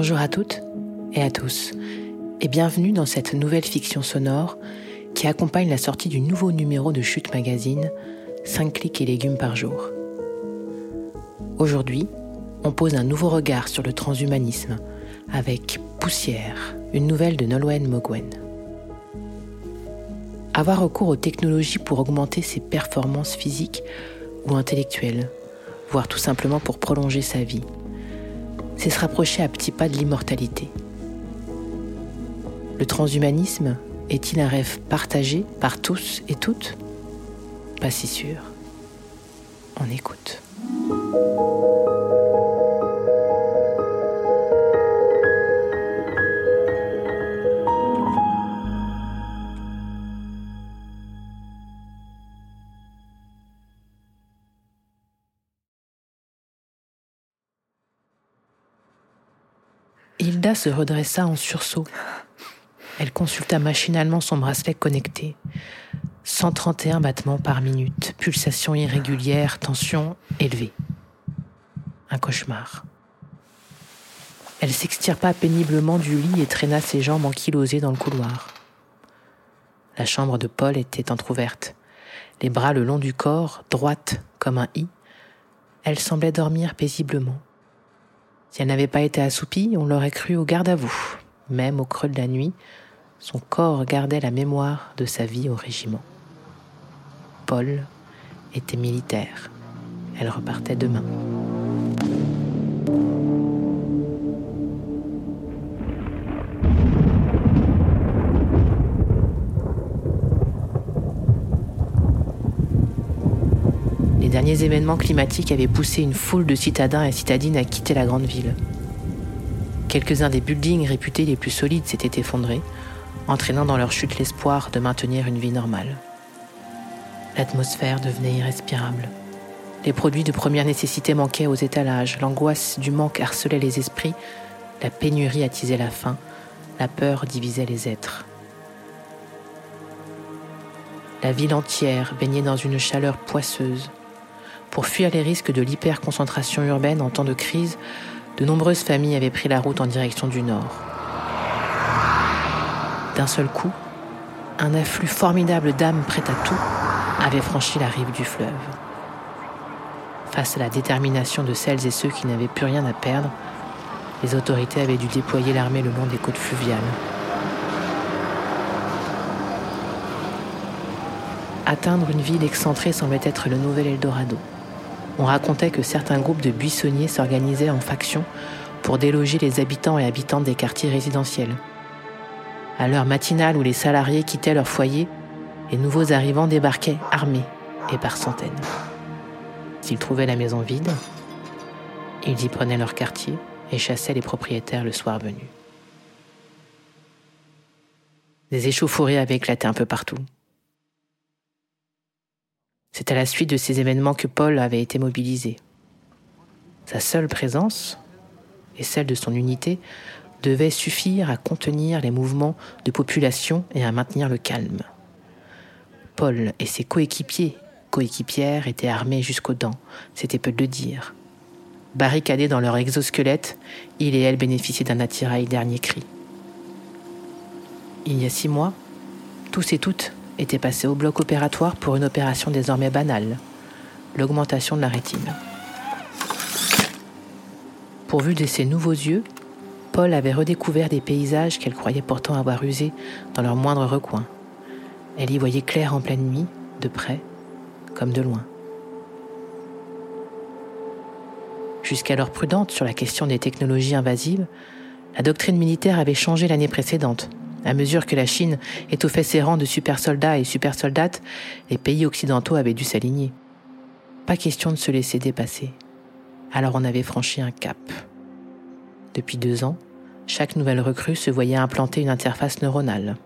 Bonjour à toutes et à tous, et bienvenue dans cette nouvelle fiction sonore qui accompagne la sortie du nouveau numéro de Chute Magazine, 5 clics et légumes par jour. Aujourd'hui, on pose un nouveau regard sur le transhumanisme avec Poussière, une nouvelle de Nolwenn Mogwen. Avoir recours aux technologies pour augmenter ses performances physiques ou intellectuelles, voire tout simplement pour prolonger sa vie, c'est se rapprocher à petits pas de l'immortalité. Le transhumanisme est-il un rêve partagé par tous et toutes? Pas si sûr. On écoute. Hilda se redressa en sursaut. Elle consulta machinalement son bracelet connecté. 131 battements par minute, pulsation irrégulière, tension élevée. Un cauchemar. Elle s'extirpa péniblement du lit et traîna ses jambes ankylosées dans le couloir. La chambre de Paul était entr'ouverte, les bras le long du corps, droite comme un i. Elle semblait dormir paisiblement. Si elle n'avait pas été assoupie, on l'aurait cru au garde à vous. Même au creux de la nuit, son corps gardait la mémoire de sa vie au régiment. Paul était militaire. Elle repartait demain. Les événements climatiques avaient poussé une foule de citadins et citadines à quitter la grande ville. Quelques-uns des buildings réputés les plus solides s'étaient effondrés, entraînant dans leur chute l'espoir de maintenir une vie normale. L'atmosphère devenait irrespirable. Les produits de première nécessité manquaient aux étalages, l'angoisse du manque harcelait les esprits, la pénurie attisait la faim, la peur divisait les êtres. La ville entière baignait dans une chaleur poisseuse, pour fuir les risques de l'hyperconcentration urbaine en temps de crise, de nombreuses familles avaient pris la route en direction du nord. D'un seul coup, un afflux formidable d'âmes prêtes à tout avait franchi la rive du fleuve. Face à la détermination de celles et ceux qui n'avaient plus rien à perdre, les autorités avaient dû déployer l'armée le long des côtes fluviales. Atteindre une ville excentrée semblait être le nouvel Eldorado on racontait que certains groupes de buissonniers s'organisaient en factions pour déloger les habitants et habitantes des quartiers résidentiels. À l'heure matinale où les salariés quittaient leur foyer, les nouveaux arrivants débarquaient armés et par centaines. S'ils trouvaient la maison vide, ils y prenaient leur quartier et chassaient les propriétaires le soir venu. Des échauffourées avaient éclaté un peu partout. C'est à la suite de ces événements que Paul avait été mobilisé. Sa seule présence, et celle de son unité, devait suffire à contenir les mouvements de population et à maintenir le calme. Paul et ses coéquipiers, coéquipières, étaient armés jusqu'aux dents, c'était peu de le dire. Barricadés dans leur exosquelette, il et elle bénéficiaient d'un attirail dernier cri. Il y a six mois, tous et toutes était passé au bloc opératoire pour une opération désormais banale, l'augmentation de la rétine. Pourvu de ses nouveaux yeux, Paul avait redécouvert des paysages qu'elle croyait pourtant avoir usés dans leurs moindres recoins. Elle y voyait clair en pleine nuit, de près comme de loin. Jusqu'alors prudente sur la question des technologies invasives, la doctrine militaire avait changé l'année précédente, à mesure que la Chine étoffait ses rangs de super soldats et super soldates, les pays occidentaux avaient dû s'aligner. Pas question de se laisser dépasser. Alors on avait franchi un cap. Depuis deux ans, chaque nouvelle recrue se voyait implanter une interface neuronale.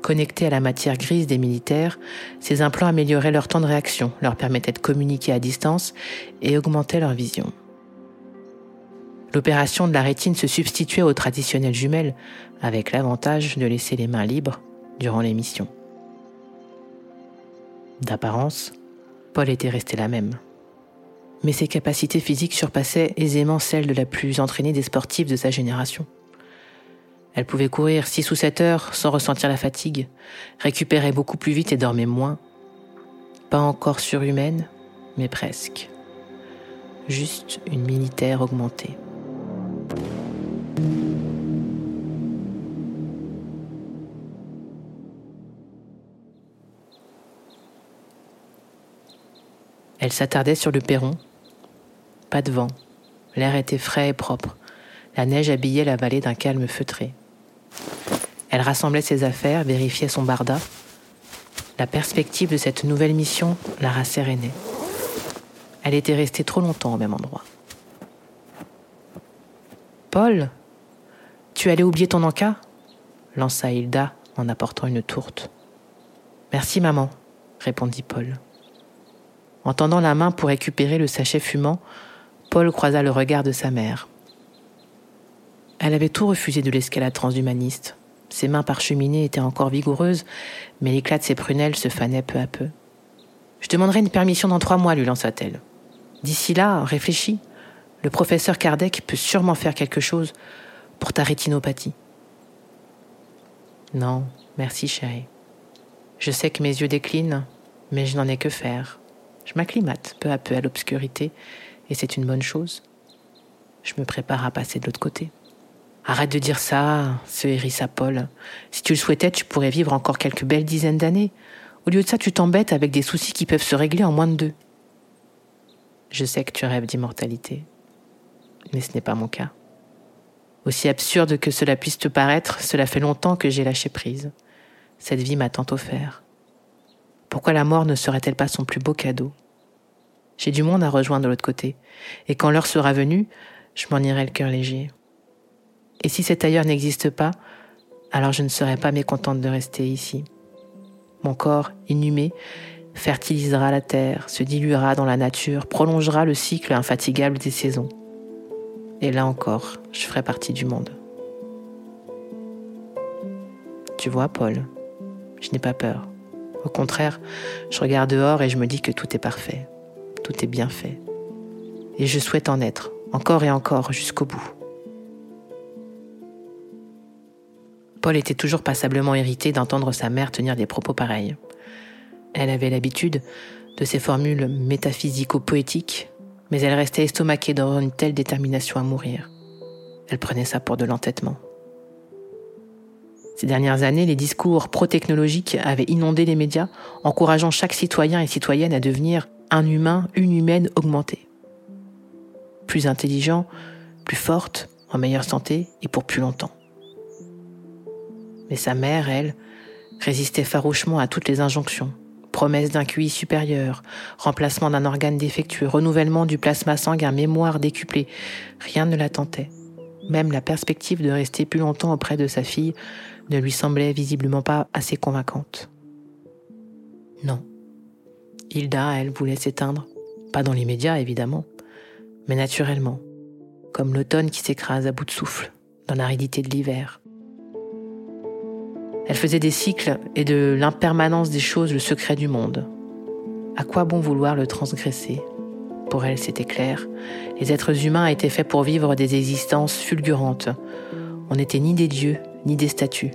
Connectés à la matière grise des militaires, ces implants amélioraient leur temps de réaction, leur permettaient de communiquer à distance et augmentaient leur vision. L'opération de la rétine se substituait aux traditionnelles jumelles, avec l'avantage de laisser les mains libres durant l'émission. D'apparence, Paul était resté la même. mais ses capacités physiques surpassaient aisément celles de la plus entraînée des sportives de sa génération. Elle pouvait courir six ou sept heures sans ressentir la fatigue, récupérait beaucoup plus vite et dormait moins. Pas encore surhumaine, mais presque. Juste une militaire augmentée. Elle s'attardait sur le perron. Pas de vent. L'air était frais et propre. La neige habillait la vallée d'un calme feutré. Elle rassemblait ses affaires, vérifiait son barda. La perspective de cette nouvelle mission la rassérénait. Elle était restée trop longtemps au même endroit. Paul, tu allais oublier ton encas? lança Hilda en apportant une tourte. Merci, maman, répondit Paul. En tendant la main pour récupérer le sachet fumant, Paul croisa le regard de sa mère. Elle avait tout refusé de l'escalade transhumaniste. Ses mains parcheminées étaient encore vigoureuses, mais l'éclat de ses prunelles se fanait peu à peu. Je demanderai une permission dans trois mois, lui lança-t-elle. D'ici là, réfléchis. Le professeur Kardec peut sûrement faire quelque chose pour ta rétinopathie. Non, merci chérie. Je sais que mes yeux déclinent, mais je n'en ai que faire. Je m'acclimate peu à peu à l'obscurité, et c'est une bonne chose. Je me prépare à passer de l'autre côté. Arrête de dire ça, se hérissa Paul. Si tu le souhaitais, tu pourrais vivre encore quelques belles dizaines d'années. Au lieu de ça, tu t'embêtes avec des soucis qui peuvent se régler en moins de deux. Je sais que tu rêves d'immortalité, mais ce n'est pas mon cas. Aussi absurde que cela puisse te paraître, cela fait longtemps que j'ai lâché prise. Cette vie m'a tant offert. Pourquoi la mort ne serait-elle pas son plus beau cadeau? J'ai du monde à rejoindre de l'autre côté, et quand l'heure sera venue, je m'en irai le cœur léger. Et si cet ailleurs n'existe pas, alors je ne serai pas mécontente de rester ici. Mon corps, inhumé, fertilisera la terre, se diluera dans la nature, prolongera le cycle infatigable des saisons. Et là encore, je ferai partie du monde. Tu vois, Paul, je n'ai pas peur. Au contraire, je regarde dehors et je me dis que tout est parfait, tout est bien fait. Et je souhaite en être, encore et encore, jusqu'au bout. Paul était toujours passablement irrité d'entendre sa mère tenir des propos pareils. Elle avait l'habitude de ces formules métaphysico-poétiques, mais elle restait estomaquée dans une telle détermination à mourir. Elle prenait ça pour de l'entêtement. Ces dernières années, les discours pro-technologiques avaient inondé les médias, encourageant chaque citoyen et citoyenne à devenir un humain, une humaine augmentée. Plus intelligent, plus forte, en meilleure santé et pour plus longtemps. Mais sa mère, elle, résistait farouchement à toutes les injonctions. Promesse d'un QI supérieur, remplacement d'un organe défectueux, renouvellement du plasma sanguin, mémoire décuplée. Rien ne la tentait. Même la perspective de rester plus longtemps auprès de sa fille ne lui semblait visiblement pas assez convaincante. Non. Hilda, elle, voulait s'éteindre. Pas dans les médias, évidemment, mais naturellement, comme l'automne qui s'écrase à bout de souffle, dans l'aridité de l'hiver. Elle faisait des cycles et de l'impermanence des choses le secret du monde. À quoi bon vouloir le transgresser? Pour elle, c'était clair. Les êtres humains étaient faits pour vivre des existences fulgurantes. On n'était ni des dieux, ni des statues.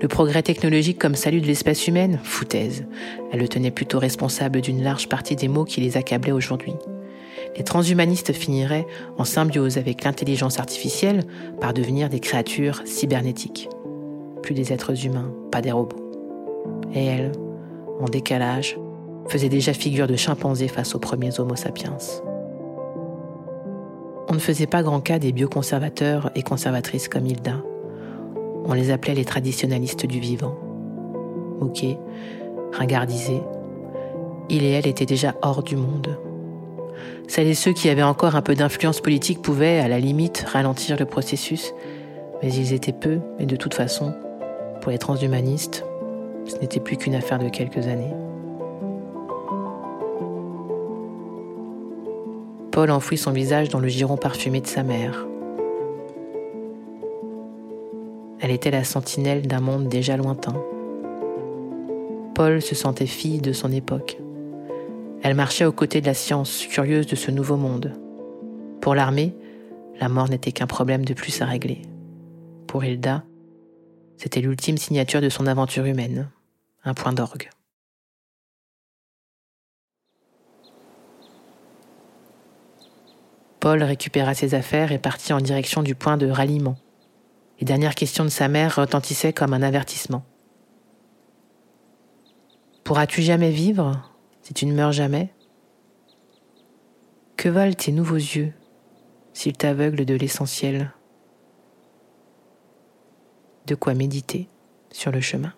Le progrès technologique comme salut de l'espèce humaine Foutaise. Elle le tenait plutôt responsable d'une large partie des maux qui les accablaient aujourd'hui. Les transhumanistes finiraient, en symbiose avec l'intelligence artificielle, par devenir des créatures cybernétiques. Plus des êtres humains, pas des robots. Et elle, en décalage, faisait déjà figure de chimpanzé face aux premiers Homo sapiens. On ne faisait pas grand cas des bioconservateurs et conservatrices comme Hilda. On les appelait les traditionalistes du vivant. Moqués, ringardisés, il et elle étaient déjà hors du monde. Celles et ceux qui avaient encore un peu d'influence politique pouvaient, à la limite, ralentir le processus, mais ils étaient peu, et de toute façon, pour les transhumanistes, ce n'était plus qu'une affaire de quelques années. Paul enfouit son visage dans le giron parfumé de sa mère. Elle était la sentinelle d'un monde déjà lointain. Paul se sentait fille de son époque. Elle marchait aux côtés de la science, curieuse de ce nouveau monde. Pour l'armée, la mort n'était qu'un problème de plus à régler. Pour Hilda, c'était l'ultime signature de son aventure humaine, un point d'orgue. Paul récupéra ses affaires et partit en direction du point de ralliement. Les dernières questions de sa mère retentissaient comme un avertissement. Pourras-tu jamais vivre si tu ne meurs jamais? Que valent tes nouveaux yeux s'ils t'aveuglent de l'essentiel? De quoi méditer sur le chemin?